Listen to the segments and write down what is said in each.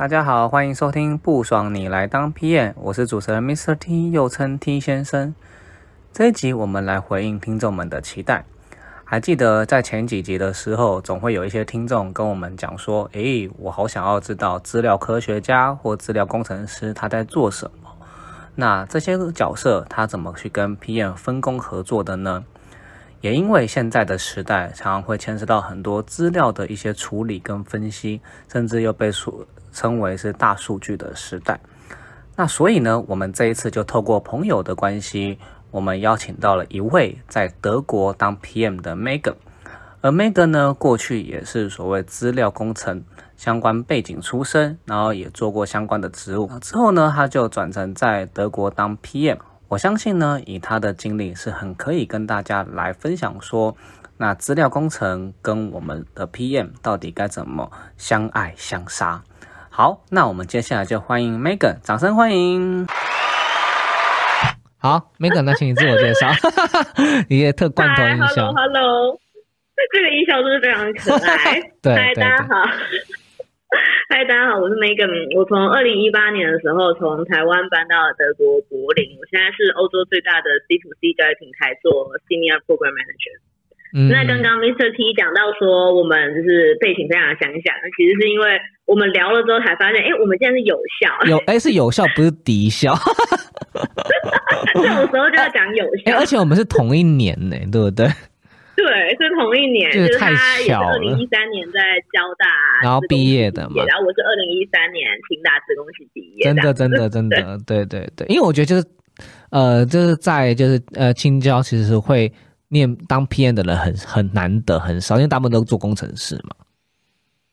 大家好，欢迎收听不爽你来当 PM，我是主持人 Mr. T，又称 T 先生。这一集我们来回应听众们的期待。还记得在前几集的时候，总会有一些听众跟我们讲说：“诶，我好想要知道资料科学家或资料工程师他在做什么。那这些角色他怎么去跟 PM 分工合作的呢？”也因为现在的时代常常会牵涉到很多资料的一些处理跟分析，甚至又被说。称为是大数据的时代，那所以呢，我们这一次就透过朋友的关系，我们邀请到了一位在德国当 PM 的 Megan，而 Megan 呢，过去也是所谓资料工程相关背景出身，然后也做过相关的职务，之后呢，他就转成在德国当 PM。我相信呢，以他的经历是很可以跟大家来分享说，那资料工程跟我们的 PM 到底该怎么相爱相杀。好，那我们接下来就欢迎 Megan，掌声欢迎。好，Megan，那请你自我介绍，一些特罐头音效。Hello，这个音效真是非常可爱。对，嗨，大家好。嗨，大家好，我是 Megan。我从二零一八年的时候从台湾搬到了德国柏林，我现在是欧洲最大的 C to C 教育平台做 Senior Program Manager。那刚刚 Mr. T 讲到说，我们就是背景非常相像，其实是因为我们聊了之后才发现，哎，我们现在是有效，有哎是有效，不是敌效。这种时候就要讲有效，而且我们是同一年呢，对不对？对，是同一年，就是他也是二零一三年在交大，然后毕业的嘛，然后我是二零一三年清大职工系毕业，真的，真的，真的，对对对，因为我觉得就是呃，就是在就是呃青椒其实是会。念当 PM 的人很很难得很少，因为大部分都做工程师嘛。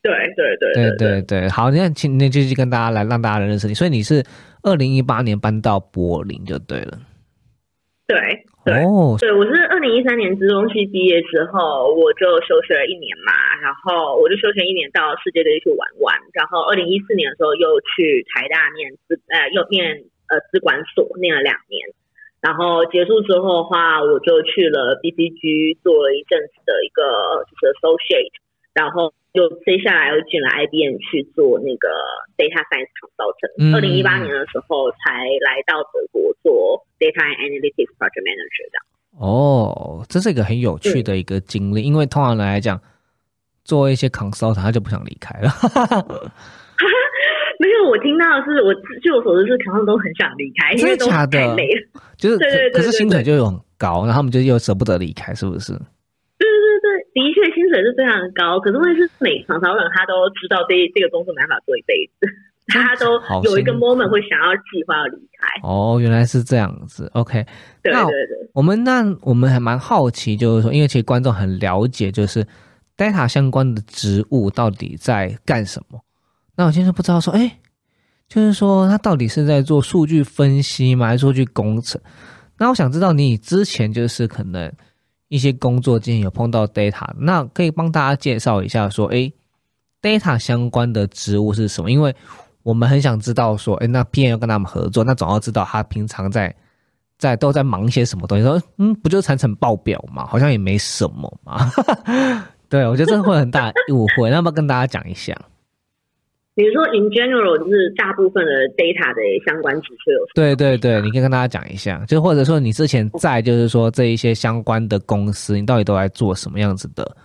对对对对对对，好，那请那继续跟大家来让大家认识你。所以你是二零一八年搬到柏林就对了。对哦，对我是二零一三年资中系毕业之后，我就休学了一年嘛，然后我就休学一年到世界各地去玩玩，然后二零一四年的时候又去台大念资呃又念呃资管所念了两年。然后结束之后的话，我就去了 BCG 做了一阵子的一个就是 associate，然后就接下来又进了 IBM 去做那个 data science consultant。二零一八年的时候才来到德国做 data analytics project manager 的。哦，这是一个很有趣的一个经历，因为通常来讲，做一些 consultant 他就不想离开了。没有，我听到的是，我据我所知是，可能都很想离开，因为都太累了。就是对对对，可是薪水就很高，然后他们就又舍不得离开，是不是？的确薪水是非常高，可是问题是，每常常人他都知道这这个工作没办法做一辈子，他都有一个 moment 会想要计划要离开。哦，原来是这样子。OK，对对对，我们那我们还蛮好奇，就是说，因为其实观众很了解，就是 data 相关的职务到底在干什么。那我现在不知道说，哎，就是说他到底是在做数据分析吗，还是数据工程？那我想知道你之前就是可能一些工作经验有碰到 data，那可以帮大家介绍一下说，哎，data 相关的职务是什么？因为我们很想知道说，哎，那 PM 要跟他们合作，那总要知道他平常在在都在忙些什么东西。说，嗯，不就是产成报表嘛，好像也没什么嘛。对，我觉得这会很大误会，那不要跟大家讲一下。比如说，in general，就是大部分的 data 的相关知识有。对对对，你可以跟大家讲一下，就或者说你之前在，就是说这一些相关的公司，你到底都在做什么样子的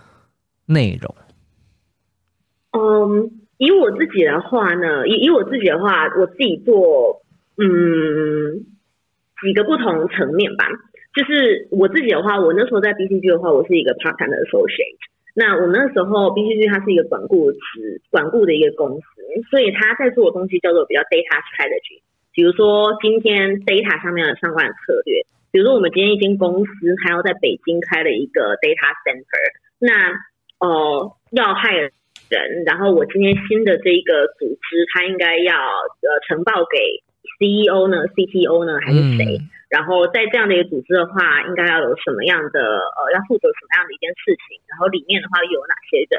内容？嗯，以我自己的话呢，以以我自己的话，我自己做，嗯，几个不同层面吧。就是我自己的话，我那时候在 BCG 的话，我是一个 part time 的 associate。那我那时候 BCG 它是一个管顾词管顾的一个公司，所以他在做的东西叫做比较 data strategy，比如说今天 data 上面的相关的策略，比如说我们今天一间公司它要在北京开了一个 data center，那呃要害人，然后我今天新的这一个组织，它应该要呃呈报给 CEO 呢、CTO 呢还是谁？然后在这样的一个组织的话，应该要有什么样的呃要负责什么样的一件事情？然后里面的话又有哪些人？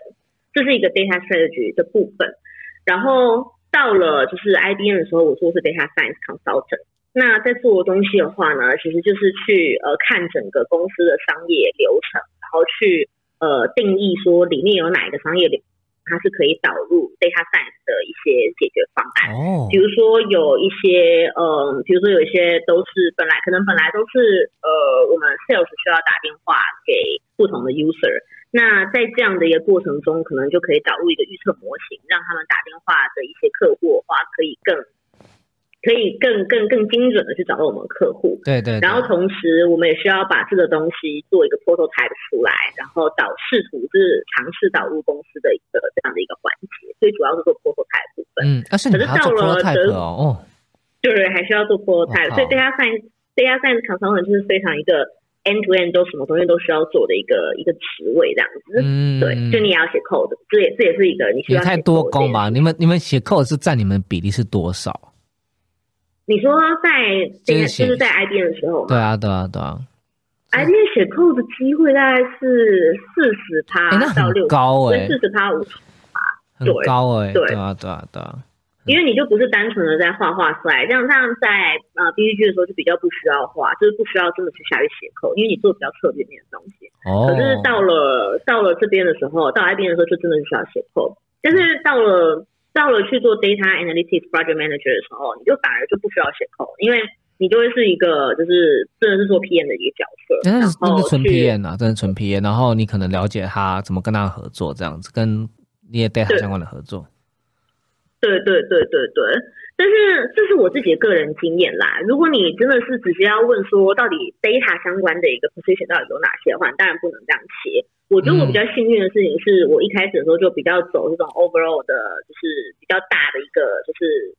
这是一个 data strategy 的部分。然后到了就是 IBM 的时候，我做是 data science consultant。那在做东西的话呢，其实就是去呃看整个公司的商业流程，然后去呃定义说里面有哪一个商业流，它是可以导入 data science 的一些解决方案。哦。比如说有一些呃，比如说有一些都是本来可能本来都是呃我们 sales 需要打电话给不同的 user。那在这样的一个过程中，可能就可以导入一个预测模型，让他们打电话的一些客户的话，可以更可以更更更精准的去找到我们客户。对对。然后同时，我们也需要把这个东西做一个 prototype 出来，然后导试图是尝试导入公司的一个这样的一个环节。所以主要是做 prototype 部分。嗯，但是你还要做 prototype 哦。对，还需要做 prototype。所以 data science data science consultant 就是非常一个。end to end 都什么东西都需要做的一个一个职位这样子，嗯，对，就你也要写 code，这也这也是一个你需要太多工吧？你们你们写 code 是占你们比例是多少？你说在就是在 IBM 的时候，对啊对啊对啊，IBM 写 code 的机会大概是四十趴到六高哎，四十趴五十趴，很高哎，对啊对啊对啊。因为你就不是单纯的在画画出来，这样这样在呃 B G 的时候就比较不需要画，就是不需要真的去下去写扣，因为你做比较侧面面的东西。哦。可是到了到了这边的时候，到 I B 的时候就真的是需要写扣。但是到了到了去做 Data Analytics Project Manager 的时候，你就反而就不需要写 code，，因为你就会是一个就是真的是做 PM 的一个角色。真的是真的纯 PM 啊，真的纯 PM。然后你可能了解他怎么跟他合作，这样子跟那些 data 相关的合作。对对对对对，但是这是我自己的个人经验啦。如果你真的是直接要问说到底 data 相关的一个 position 到底有哪些的话，当然不能这样切。我觉得我比较幸运的事情是我一开始的时候就比较走这种 overall 的，就是比较大的一个就是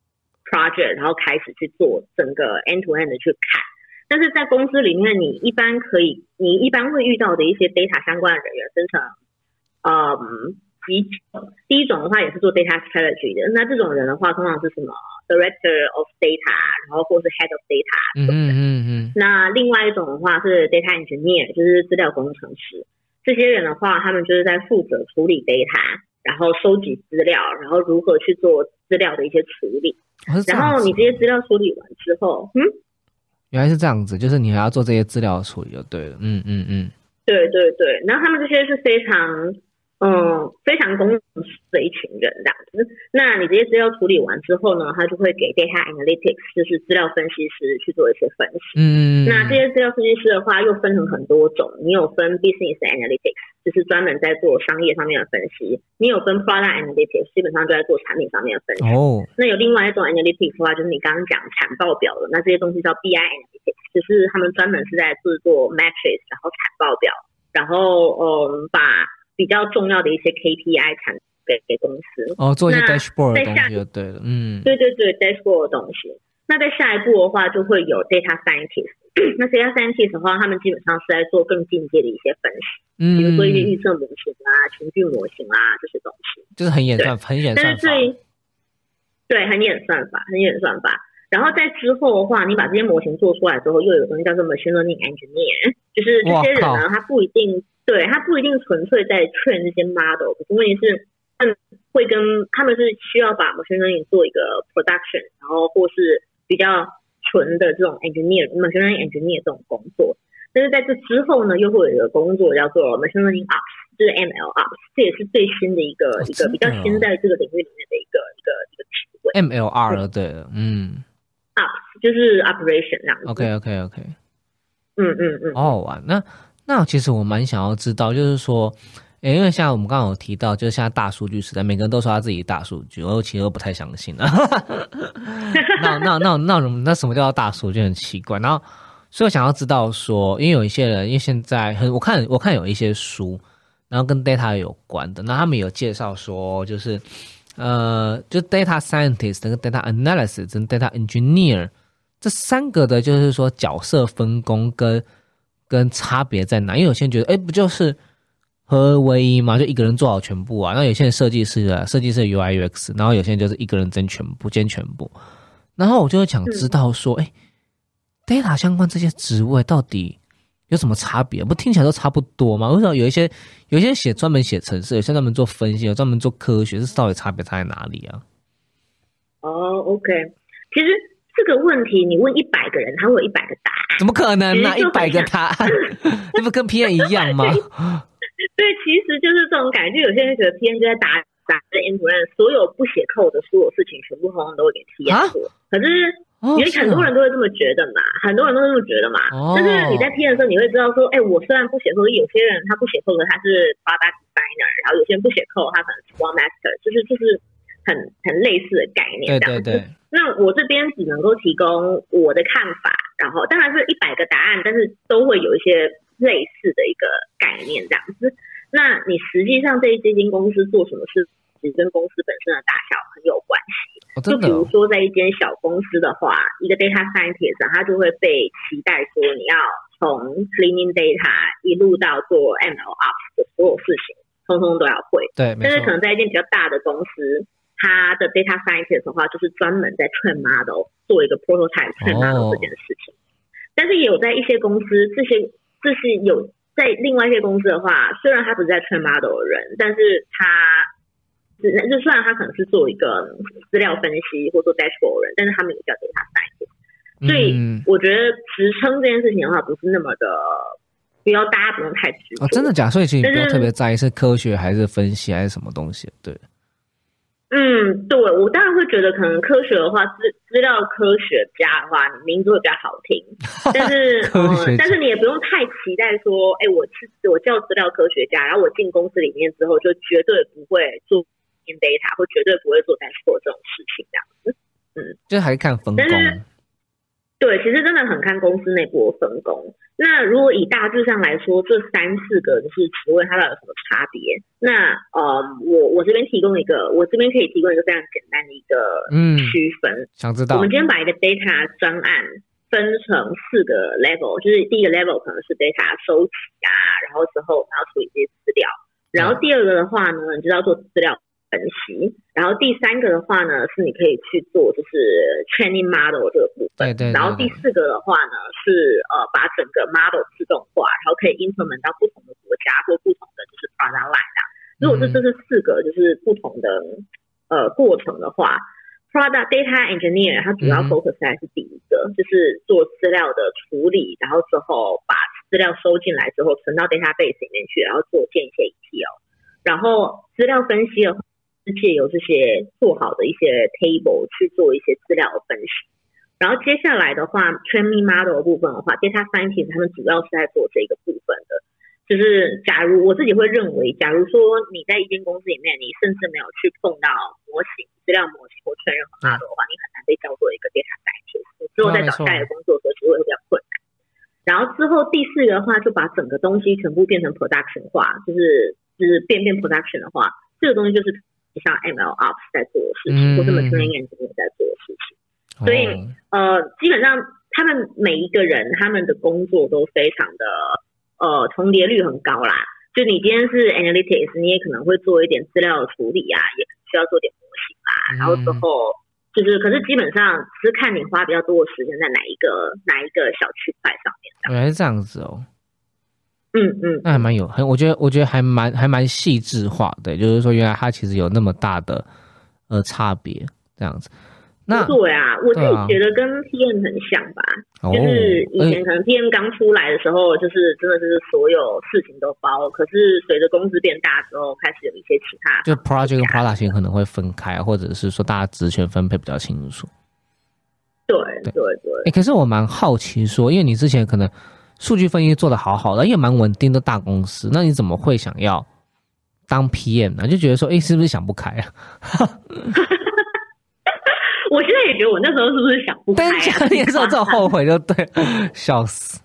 project，然后开始去做整个 end to end 的去看。但是在公司里面，你一般可以，你一般会遇到的一些 data 相关的人员，分成嗯。几种，第一种的话也是做 data strategy 的，那这种人的话，通常是什么 director of data，然后或是 head of data，嗯嗯嗯。那另外一种的话是 data engineer，就是资料工程师。这些人的话，他们就是在负责处理 data，然后收集资料，然后如何去做资料的一些处理。然后你这些资料处理完之后，嗯，原来是这样子，就是你还要做这些资料处理就对了。嗯嗯嗯。对对对，然后他们这些是非常。嗯，非常公的一群人这样子。那你这些资料处理完之后呢，他就会给 data analytics，就是资料分析师去做一些分析。嗯。那这些资料分析师的话，又分成很多种。你有分 business analytics，就是专门在做商业上面的分析；你有分 product analytics，基本上就在做产品上面的分析。哦。那有另外一种 analytics 的话，就是你刚刚讲产报表的，那这些东西叫 BI analytics，就是他们专门是在制作 metrics，然后产报表，然后嗯把。比较重要的一些 KPI 产给给公司哦，做一些 dashboard 的东西就对了，嗯，对对对，dashboard 的东西。那在下一步的话，就会有 data scientist。那 data scientist 的话，他们基本上是在做更进阶的一些分析，嗯，比如说一些预测模型啊、情绪模型啊这些东西，就是很演算，很演算法。对，很演算法，很演算法。然后在之后的话，你把这些模型做出来之后，又有东西叫做 machine learning engineer，就是这些人呢，他不一定。对，他不一定纯粹在 train 这些 model，可是问题是，他们会跟他们是需要把 machine learning 做一个 production，然后或是比较纯的这种 engineer machine learning engineer 这种工作。但是在这之后呢，又会有一个工作叫做 machine learning ops，就是 ML ops，这也是最新的一个一个比较新在这个领域里面的一个一个一个职位。MLR 对，嗯，ops 就是 operation 这样。OK OK OK，嗯嗯嗯，好好玩那。那其实我蛮想要知道，就是说，诶，因为像我们刚刚有提到，就是现在大数据时代，每个人都说他自己大数据，我其实都不太相信啊。那那那那什么？那什么叫大数据？很奇怪。然后，所以我想要知道说，因为有一些人，因为现在很，我看我看有一些书，然后跟 data 有关的，那他们有介绍说，就是呃，就 data scientist、跟 data analysis、跟 data engineer 这三个的，就是说角色分工跟跟差别在哪？因为有些人觉得，哎，不就是合二为一嘛，就一个人做好全部啊。那有些人设计师啊，设计师 UI UX，然后有些人就是一个人兼全部，兼全部。然后我就想知道说，哎，data 相关这些职位到底？有什么差别？不听起来都差不多吗？为什么有一些有一些写专门写程式，有些专门做分析，有专门做科学，是到底差别差在哪里啊？哦，OK，其实这个问题你问一百个人，他会有一百个答案。怎么可能呢？一百个答案，那不跟 P N 一样吗？对，其实就是这种感觉。有些人觉得 P N 就在打打在 N 主任，所有不写扣的所有事情，全部通通都会给 P N 做。可是。因为很多人都会这么觉得嘛，很多人都这么觉得嘛。但是你在听的时候，你会知道说，哎，我虽然不写扣，有些人他不写扣，他是 product designer，然后有些人不写扣，他可能是 one master，就是就是很很类似的概念这样子。那我这边只能够提供我的看法，然后当然是一百个答案，但是都会有一些类似的一个概念这样子。那你实际上这一基金公司做什么事？其实跟公司本身的大小很有关系。就比如说，在一间小公司的话，一个 data scientist 他就会被期待说，你要从 cleaning data 一路到做 ML ops 的所有事情，通通都要会。对，但是可能在一间比较大的公司，他的 data scientist 的话，就是专门在 train model 做一个 prototype train model 这件事情。但是也有在一些公司，这些这是有在另外一些公司的话，虽然他不是在 train model 的人，但是他。是，就虽然他可能是做一个资料分析或做 dashboard 人，但是他们也叫 data scientist。所以我觉得职称这件事情的话，不是那么的，不要大家不用太执着。哦，真的假？所以其实不要特别在意是科学还是分析还是什么东西，对。嗯，对，我当然会觉得可能科学的话，资资料科学家的话，名字会比较好听。但是，但是你也不用太期待说，哎，我是我叫资料科学家，然后我进公司里面之后就绝对不会做。Data 会绝对不会做在做这种事情这样子，嗯，就还是看分工。对，其实真的很看公司内部的分工。那如果以大致上来说，这三四个就是职位它到底有什么差别？那呃，我我这边提供一个，我这边可以提供一个非常简单的一个嗯区分。想知道？我们今天把一个 data 专案分成四个 level，就是第一个 level 可能是 data 收集啊，然后之后然后处理这些资料，然后第二个的话呢，你就要做资料。分析，然后第三个的话呢，是你可以去做就是 training model 这个部分，对对。然后第四个的话呢，是呃把整个 model 自动化，然后可以 implement 到不同的国家或不同的就是 product line 啊。如果是这是四个就是不同的呃过程的话，product data engineer 它主要 focus 在是第一个，就是做资料的处理，然后之后把资料收进来之后存到 database 里面去，然后做建一些 ETL，然后资料分析的话。是借由这些做好的一些 table 去做一些资料的分析，然后接下来的话，training model 部分的话，data scientist 他们主要是在做这个部分的。就是假如我自己会认为，假如说你在一间公司里面，你甚至没有去碰到模型、资料模型或确认 model 的话，你很难被叫做一个 data scientist。之后在找下一个工作的时候，其实会比较困难。然后之后第四个的话，就把整个东西全部变成 production 化，就是就是变变 production 的话，这个东西就是。像 ML Ops 在做的事情，或者 Machine Learning 在做的事情，所以呃，基本上他们每一个人他们的工作都非常的呃重叠率很高啦。就你今天是 Analytics，你也可能会做一点资料的处理啊，也需要做点模型啊，然后之后就是，可是基本上是看你花比较多的时间在哪一个哪一个小区块上面。原来是这样子哦。嗯嗯，那还蛮有很，我觉得我觉得还蛮还蛮细致化的，就是说原来它其实有那么大的呃差别这样子。那对啊，我自己觉得跟 PM 很像吧，就是以前可能 PM 刚出来的时候，就是真的是所有事情都包，可是随着公司变大之后，开始有一些其他，就 project 跟 product 型可能会分开，或者是说大家职权分配比较清楚。对对对，哎，可是我蛮好奇说，因为你之前可能。数据分析做的好好的，也蛮稳定的大公司，那你怎么会想要当 PM 呢？就觉得说，哎，是不是想不开啊？我现在也觉得我那时候是不是想不开？但是那时候这种后悔就对，笑死。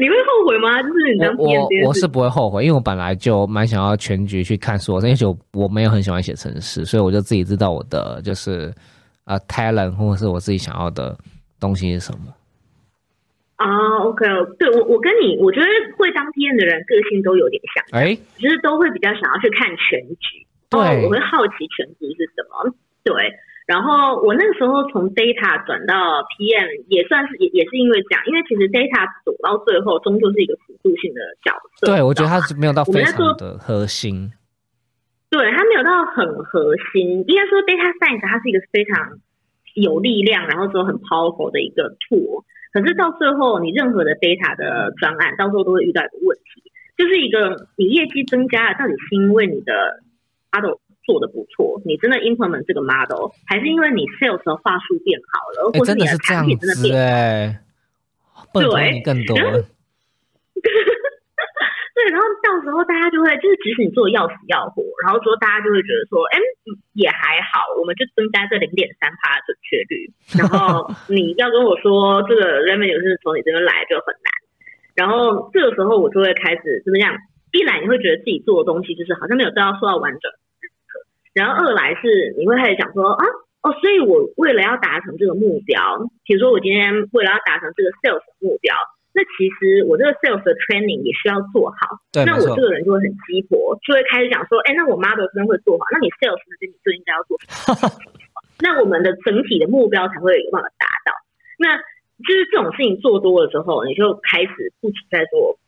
你会后悔吗？就是你当我我是不会后悔，因为我本来就蛮想要全局去看所有，因为我我没有很喜欢写程式，所以我就自己知道我的就是呃 talent 或者是我自己想要的东西是什么。啊，OK，对我我跟你，我觉得会当 PM 的人个性都有点像，哎，就是都会比较想要去看全局，对，我会好奇全局是什么，对。然后我那个时候从 data 转到 PM 也算是也也是因为这样，因为其实 data 走到最后终究是一个辅助性的角色。对，我觉得它是没有到非常的核心。对，它没有到很核心。应该说 data science 它是一个非常有力量，然后说很 powerful 的一个 tool。可是到最后，你任何的 data 的专案，到时候都会遇到一个问题，就是一个你业绩增加了，到底是因为你的 model 做的不错，你真的 implement 这个 model，还是因为你 sales 的话术变好了，或者你的产品真的变好？对，更多。对，然后到时候大家就会，就是即使你做的要死要活，然后说大家就会觉得说，哎，也还好，我们就增加这零点三趴的准确率。然后你要跟我说这个 revenue 是从你这边来就很难。然后这个时候我就会开始怎么样？一来你会觉得自己做的东西就是好像没有得到受到完整。然后二来是你会开始想说啊哦，所以我为了要达成这个目标，比如说我今天为了要达成这个 sales 目标，那其实我这个 sales 的 training 也需要做好。那我这个人就会很鸡婆，就会开始讲说，哎，那我 model 真的会做好，那你 sales 那边你就应该要做。那我们的整体的目标才会有办法达到。那就是这种事情做多了之后，你就开始不止在做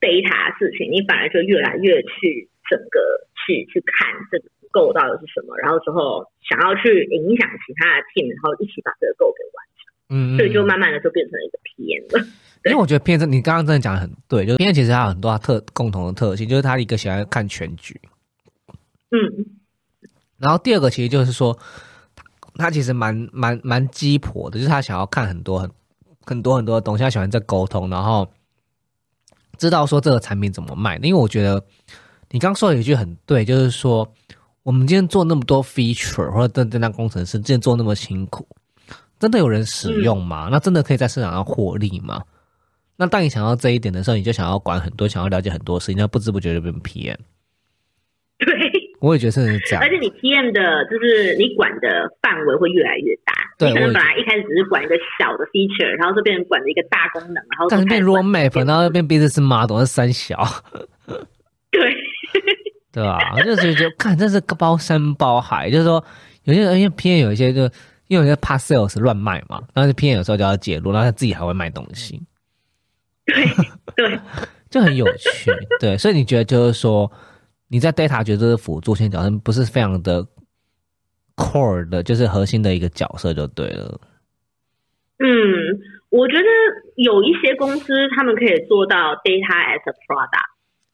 data 事情，你反而就越来越去整个去去看这个。构到底是什么？然后之后想要去影响其他的 team，然后一起把这个构给完成。嗯，所以就慢慢的就变成了一个 PM 了。因为我觉得片子你刚刚真的讲的很对，就是 PM 其实它有很多特共同的特性，就是他一个喜欢看全局。嗯。然后第二个其实就是说，他其实蛮蛮蛮鸡婆的，就是他想要看很多很很多很多的东西，他喜欢在沟通，然后知道说这个产品怎么卖。因为我觉得你刚说有一句很对，就是说。我们今天做那么多 feature，或者真正当工程师，今天做那么辛苦，真的有人使用吗？那真的可以在市场上获利吗？那当你想到这一点的时候，你就想要管很多，想要了解很多事情，那不知不觉就变 PM。对，我也觉得是这样。而且你 PM 的，就是你管的范围会越来越大。对，可能本来一开始只是管一个小的 feature，然后就变成管了一个大功能，然后但是变 roadmap，然后变 business model 是三小。对。对吧？就是就看，这是包山包海。就是说，有些人因为 PM 有一些，就因为有些怕 sales 乱卖嘛，然后 PM 有时候就要介入，然后他自己还会卖东西。对对，就很有趣。对，所以你觉得就是说，你在 data 觉得这是辅助性角色，不是非常的 core 的，就是核心的一个角色就对了。嗯，我觉得有一些公司他们可以做到 data as a product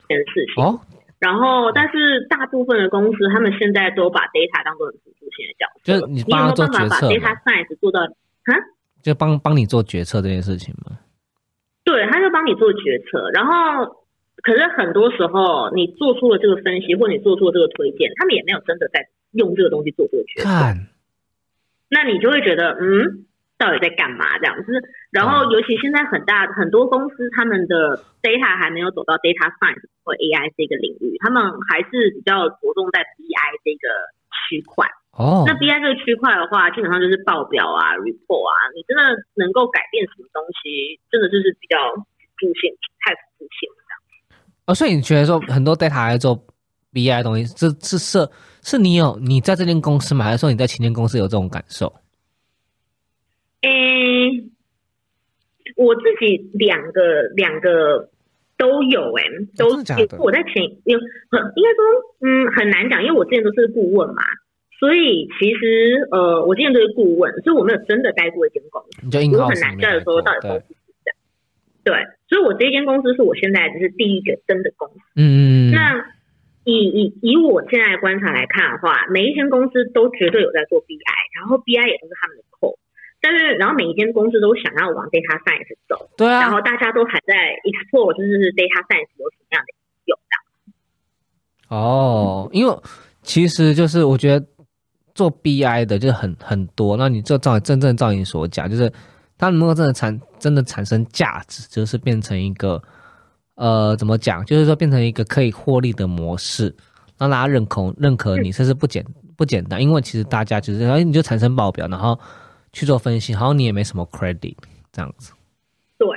这件事情。哦。然后，但是大部分的公司，他们现在都把 data 当做辅助性的角色。就是你帮他做决策，data science 做到啊？就帮帮你做决策这件事情吗？对，他就帮你做决策。然后，可是很多时候，你做出了这个分析，或你做出了这个推荐，他们也没有真的在用这个东西做这个决策。那你就会觉得，嗯。到底在干嘛这样子？然后尤其现在很大很多公司，他们的 data 还没有走到 data science 或 AI 这个领域，他们还是比较着重在 BI 这个区块。哦，那 BI 这个区块的话，基本上就是报表啊、report 啊，你真的能够改变什么东西，真的就是比较辅助性、太辅助性这样。哦，所以你觉得说很多 data 来做 BI 的东西，这是是是你有你在这间公司吗？还是说你在前间公司有这种感受？诶，我自己两个两个都有诶，都我在前有很应该说嗯很难讲，因为我之前都是顾问嘛，所以其实呃我之前都是顾问，所以我没有真的待过一间公司，你就我很难的说到底公司是这样。对，所以我这间公司是我现在就是第一个真的公司。嗯嗯。那以以以我现在观察来看的话，每一间公司都绝对有在做 BI，然后 BI 也都是他们的 core。但是，然后每一间公司都想要往 data science 走，对啊，然后大家都还在 explore，就是 data science 有什么样的用的。哦，因为其实就是我觉得做 BI 的就是很很多，那你就照真正照你所讲，就是它能够真的产真的产生价值，就是变成一个呃，怎么讲？就是说变成一个可以获利的模式，让大家认可认可你，这是不简不简单。因为其实大家就是哎，你就产生报表，然后去做分析，然后你也没什么 credit 这样子。对，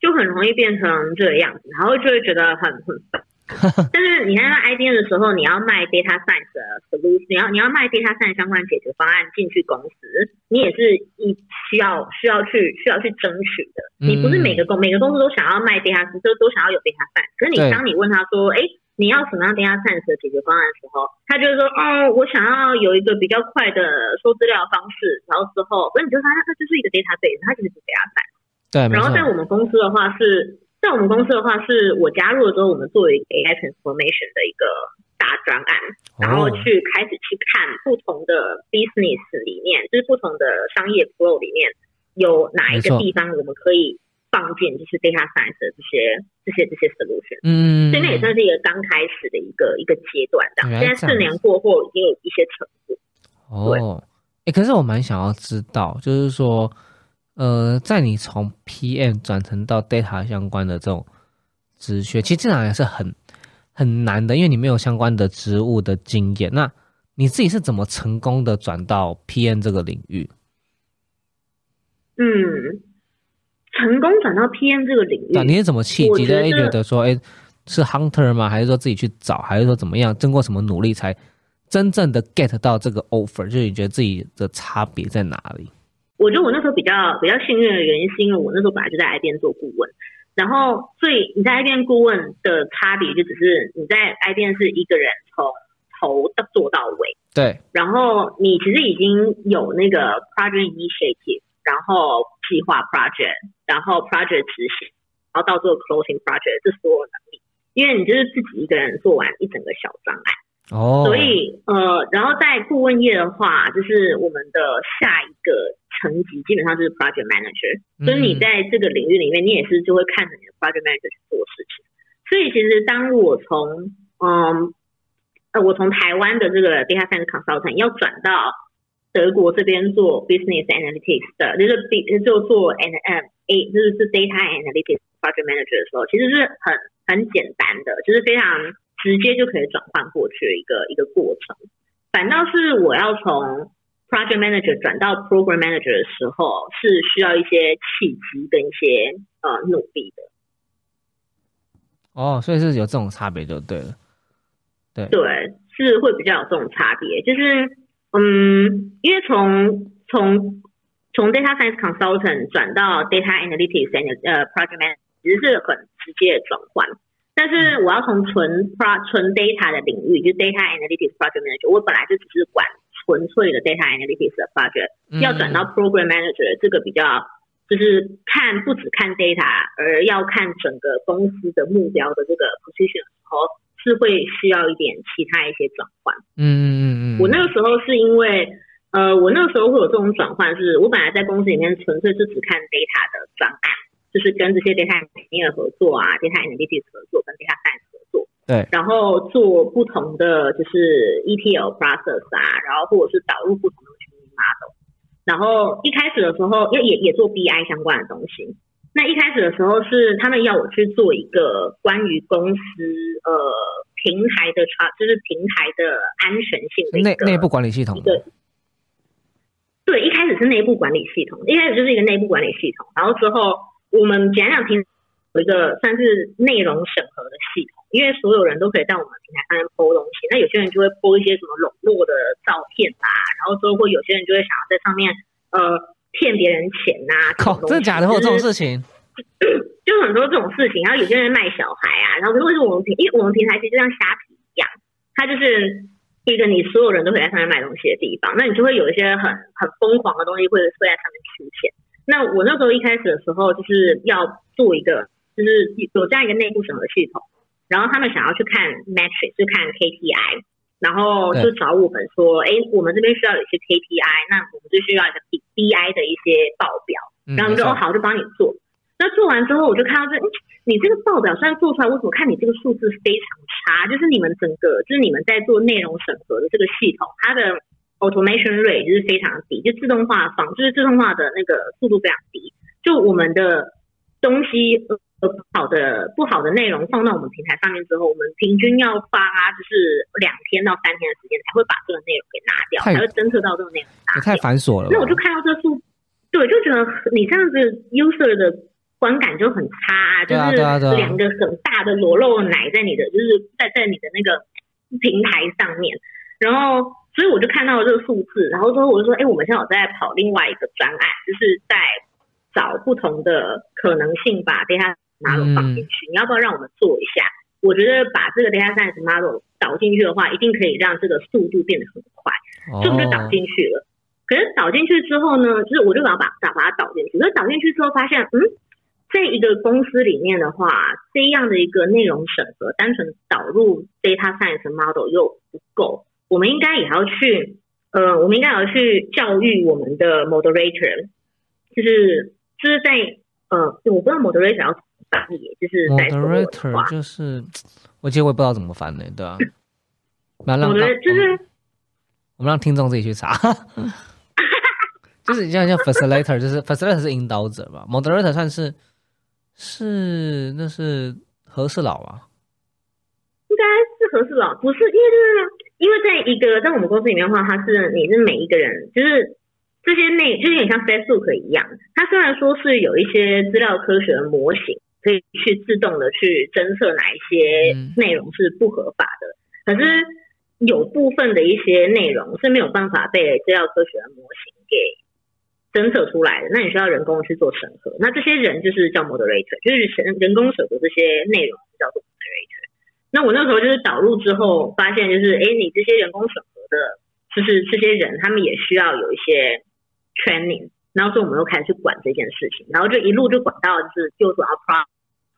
就很容易变成这个样子，然后就会觉得很很。但是你在卖 IBM 的时候，你要卖 data science 的 solution，你要你要卖 data science 相关解决方案进去公司，你也是一需要需要去需要去争取的。你不是每个公每个公司都想要卖 data 都都想要有 data science。可是你当你问他说，哎，你要什么样 data science 的解决方案的时候，他就是说，哦，我想要有一个比较快的收资料方式。然后之后，所以你就发现他就是一个 database，它其实是 data science。对，然后在我们公司的话是。在我们公司的话，是我加入了之后，我们作为 AI transformation 的一个大专案，然后去开始去看不同的 business 里面，就是不同的商业 flow 里面有哪一个地方我们可以放进，就是 data science 的这些这些这些 solution。嗯，所以那也算是一个刚开始的一个一个阶段的。现在四年过后，已经有一些成果。哦，哎，可是我蛮想要知道，就是说。呃，在你从 PM 转成到 data 相关的这种职缺，其实这两也是很很难的，因为你没有相关的职务的经验。那你自己是怎么成功的转到 PM 这个领域？嗯，成功转到 PM 这个领域，那你是怎么契机的？觉得说，哎，是 hunter 吗？还是说自己去找？还是说怎么样？经过什么努力才真正的 get 到这个 offer？就是你觉得自己的差别在哪里？我觉得我那时候比较比较幸运的原因，是因为我那时候本来就在 IBM 做顾问，然后所以你在 IBM 顾问的差别就只是你在 IBM 是一个人从头到做到尾，对，然后你其实已经有那个 project initiative，然后计划 project，然后 project 执行，然后到做 closing project 这所有能力，因为你就是自己一个人做完一整个小专案。哦，所以呃，然后在顾问业的话，就是我们的下一个层级基本上就是 project manager，所以你在这个领域里面，你也是就会看着你的 project manager 去做事情。所以其实当我从嗯呃我从台湾的这个 data science consultant 要转到德国这边做 business analytics 的，就是就做 N M A 就是是 data analytics project manager 的时候，其实是很很简单的，就是非常。直接就可以转换过去的一个一个过程，反倒是我要从 project manager 转到 program manager 的时候，是需要一些契机跟一些呃努力的。哦，所以是有这种差别就对了。对对，是会比较有这种差别，就是嗯，因为从从从 data science consultant 转到 data analytics and 呃 project manager，其实是很直接的转换。但是我要从纯 pro 纯 data 的领域，就 data analytics project manager，我本来就只是管纯粹的 data analytics 的 project，要转到 program manager，这个比较就是看不只看 data，而要看整个公司的目标的这个 position 的时候，是会需要一点其他一些转换。嗯嗯嗯嗯。我那个时候是因为，呃，我那个时候会有这种转换，是我本来在公司里面纯粹是只看 data 的专案。就是跟这些 data engineer 合作啊，data analytics 合作，跟 data science 对，然后做不同的就是 ETL process 啊，然后或者是导入不同的 model，然后一开始的时候因为也也做 BI 相关的东西。那一开始的时候是他们要我去做一个关于公司呃平台的查，就是平台的安全性的内内部管理系统。对，对，一开始是内部管理系统，一开始就是一个内部管理系统，然后之后。我们简讲平有一个算是内容审核的系统，因为所有人都可以在我们平台上面播东西，那有些人就会播一些什么笼络的照片啊，然后之后会有些人就会想要在上面呃骗别人钱呐，靠，真的假的？会有这种事情？就很多这种事情，然后有些人卖小孩啊，然后如果是我们平，因为我们平台其实就像虾皮一样，它就是一个你所有人都可以在上面买东西的地方，那你就会有一些很很疯狂的东西会会在上面出现。那我那时候一开始的时候，就是要做一个，就是有这样一个内部审核系统，然后他们想要去看 metric，就看 KPI，然后就找我们说，哎，我们这边需要有一些 KPI，那我们就需要一个 BI 的一些报表，然后我们就哦好，就帮你做。那做完之后，我就看到这，你这个报表虽然做出来，为什么看你这个数字非常差？就是你们整个，就是你们在做内容审核的这个系统，它的。automation rate 就是非常低，就自动化仿就是自动化的那个速度非常低，就我们的东西呃不好的不好的内容放到我们平台上面之后，我们平均要发就是两天到三天的时间才会把这个内容给拿掉，才会侦测到这个内容。也太繁琐了。那我就看到这数，对，就觉得你这样子 user 的观感就很差，就是两个很大的裸露奶在你的，就是在在你的那个平台上面，然后。所以我就看到了这个数字，然后之后我就说，哎，我们现在有在跑另外一个专案，就是在找不同的可能性，把 data model 放进去。你要不要让我们做一下？我觉得把这个 data science model 导进去的话，一定可以让这个速度变得很快。所以我们就导进去了。可是导进去之后呢，就是我就把把把它导进去。可是导进去之后发现，嗯，在一个公司里面的话，这样的一个内容审核，单纯导入 data science model 又不够。我们应该也要去，呃，我们应该要去教育我们的 moderator，就是就是在呃，我不知道 moderator 要翻译，就是在 moderator 就是，我其实我也不知道怎么翻呢，对吧？那让就是我们让听众自己去查，就是你像像 facilitator，就是 facilitator 是引导者吧，moderator 算是是那是和事佬啊，应该是和事佬，不是因为就是。因为在一个在我们公司里面的话，他是你是每一个人，就是这些内就有点像 Facebook 一样。它虽然说是有一些资料科学的模型，可以去自动的去侦测哪一些内容是不合法的，可是有部分的一些内容是没有办法被资料科学的模型给侦测出来的。那你需要人工去做审核，那这些人就是叫 moderator，就是人人工审核这些内容叫做 moderator。那我那时候就是导入之后发现，就是哎，你这些人工审核的，就是这些人，他们也需要有一些 training，然后所以我们又开始去管这件事情，然后就一路就管到就是就做 oper，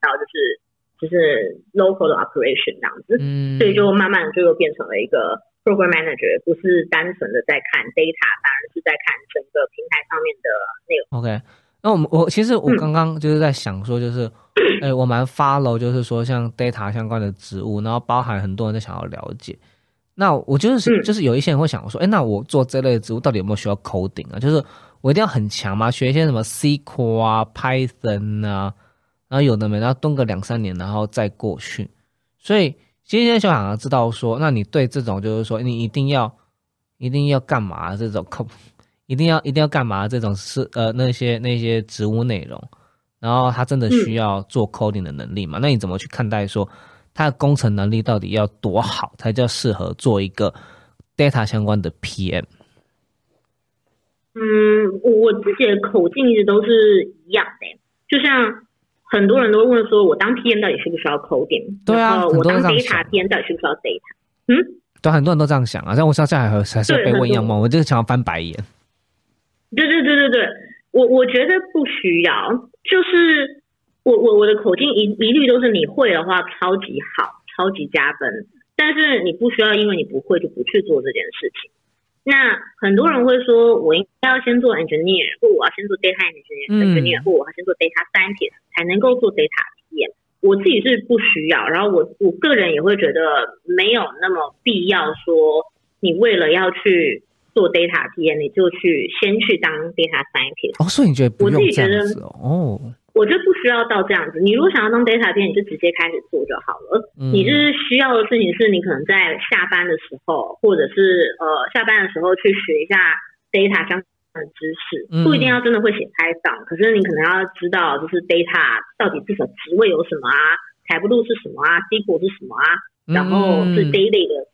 到就是就是 local 的 operation 这样子，嗯，所以就慢慢就又变成了一个 program manager，不是单纯的在看 data，反而是在看整个平台上面的内容。OK，那我们我其实我刚刚就是在想说，就是。哎，我蛮 follow，就是说像 data 相关的职务，然后包含很多人都想要了解。那我就是就是有一些人会想说，哎，那我做这类植物到底有没有需要 coding 啊？就是我一定要很强吗？学一些什么 SQL 啊、Python 啊，然后有的没，然后蹲个两三年，然后再过去。所以今天就想要知道说，那你对这种就是说你一定要一定要干嘛这种 一定要一定要干嘛这种是呃那些那些植物内容？然后他真的需要做 coding 的能力嘛？那你怎么去看待说他的工程能力到底要多好才叫适合做一个 data 相关的 PM？嗯，我自己的口径一直都是一样的，就像很多人都问说，我当 PM 到底需不需要 coding？对啊，我当 data PM 到底需不需要 data？嗯，对，很多人都这样想啊。像我上次还还是被问一样嘛，我就是想要翻白眼。对对对对对，我我觉得不需要。就是我我我的口径一一律都是你会的话超级好，超级加分。但是你不需要，因为你不会就不去做这件事情。那很多人会说，我应该要先做 engineer，或我要先做 data engineer，engineer，或我要先做 data scientist 才能够做 data PM。我自己是不需要，然后我我个人也会觉得没有那么必要说，你为了要去。做 data 体验你就去先去当 data scientist。哦，所以你觉得不用这样子哦？我觉得不需要到这样子。你如果想要当 data PM，你就直接开始做就好了。你就是需要的事情是你可能在下班的时候，或者是呃下班的时候去学一下 data 相关的知识，不一定要真的会写开档，可是你可能要知道就是 data 到底是什么职位有什么啊，财布路是什么啊，SQL 是什么啊，然后是 daily 的。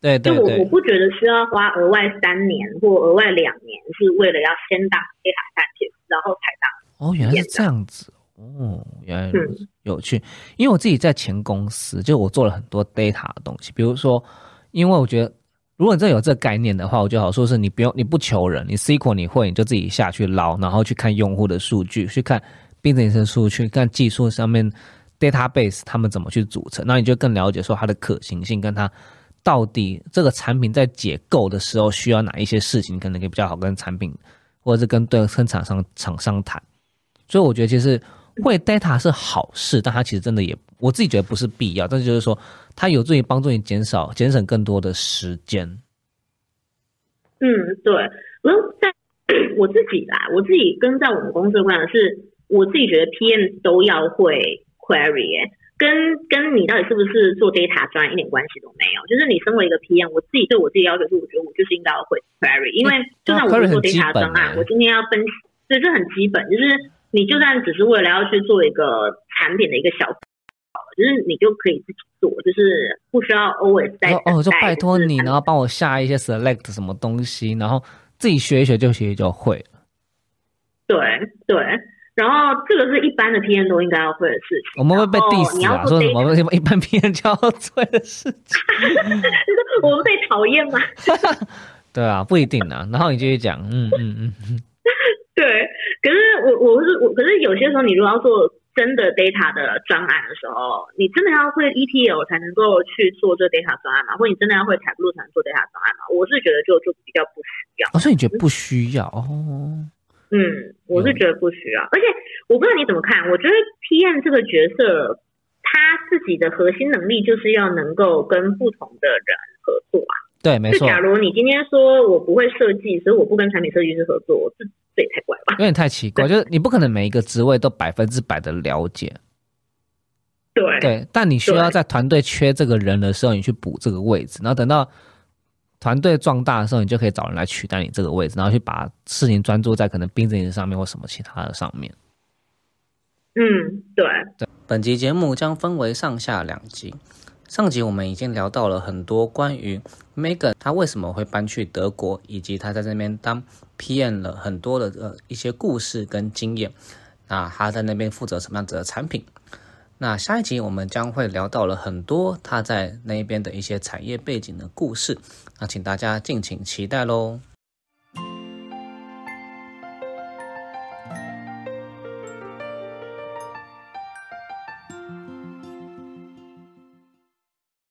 对，就我我不觉得需要花额外三年或额外两年，是为了要先当 data scientist，然后才当。哦，原来是这样子。哦，原来有趣。因为我自己在前公司，就我做了很多 data 的东西。比如说，因为我觉得，如果你真有这个概念的话，我就好说是你不用，你不求人，你 SQL 你会，你就自己下去捞，然后去看用户的数据，去看 business 数据，看技术上面 database 他们怎么去组成，那你就更了解说它的可行性跟它。到底这个产品在解构的时候需要哪一些事情，可能可以比较好跟产品，或者是跟对生产商厂商谈。所以我觉得其实会 data 是好事，但它其实真的也我自己觉得不是必要。但是就是说，它有助于帮助你减少、节省更多的时间。嗯，对。然后在 我自己啦，我自己跟在我们公司的观点是，我自己觉得 PM 都要会 query，跟跟你到底是不是做 data 专一点关系都没有。就是你身为一个 PM，我自己对我自己要求是，我觉得我就是应该要会 query，因为就算我是做 data 专案，我今天要分析，所以这很基本，就是你就算只是为了要去做一个产品的一个小。就是你就可以自己做，就是不需要 always 在哦，就拜托你，然后帮我下一些 select 什么东西，然后自己学一学就学就会了。对对，然后这个是一般的 P N 都应该要会的事情。我们会被 diss 啊，说什么一般 P N 就要做的事情？我们被讨厌吗？对啊，不一定啊。然后你继续讲，嗯嗯嗯嗯。对，可是我我是我，可是有些时候你如果要做。真的 data 的专案的时候，你真的要会 ETL 才能够去做这 data 专案嘛？或者你真的要会 Tableau 才能做 data 专案嘛？我是觉得就就比较不需要。哦，所以你觉得不需要哦？嗯，我是觉得不需要。而且我不知道你怎么看，我觉得 PM 这个角色，他自己的核心能力就是要能够跟不同的人合作啊。对，没错。就假如你今天说我不会设计，所以我不跟产品设计师合作，这。这也太怪了吧！有点太奇怪，就是你不可能每一个职位都百分之百的了解。对对，但你需要在团队缺这个人的时候，你去补这个位置，然后等到团队壮大的时候，你就可以找人来取代你这个位置，然后去把事情专注在可能 business 上面或什么其他的上面。嗯，对。对，本集节目将分为上下两集。上集我们已经聊到了很多关于 Megan 他为什么会搬去德国，以及他在这边当 PM 了很多的呃一些故事跟经验。那他在那边负责什么样子的产品？那下一集我们将会聊到了很多他在那边的一些产业背景的故事。那请大家敬请期待喽。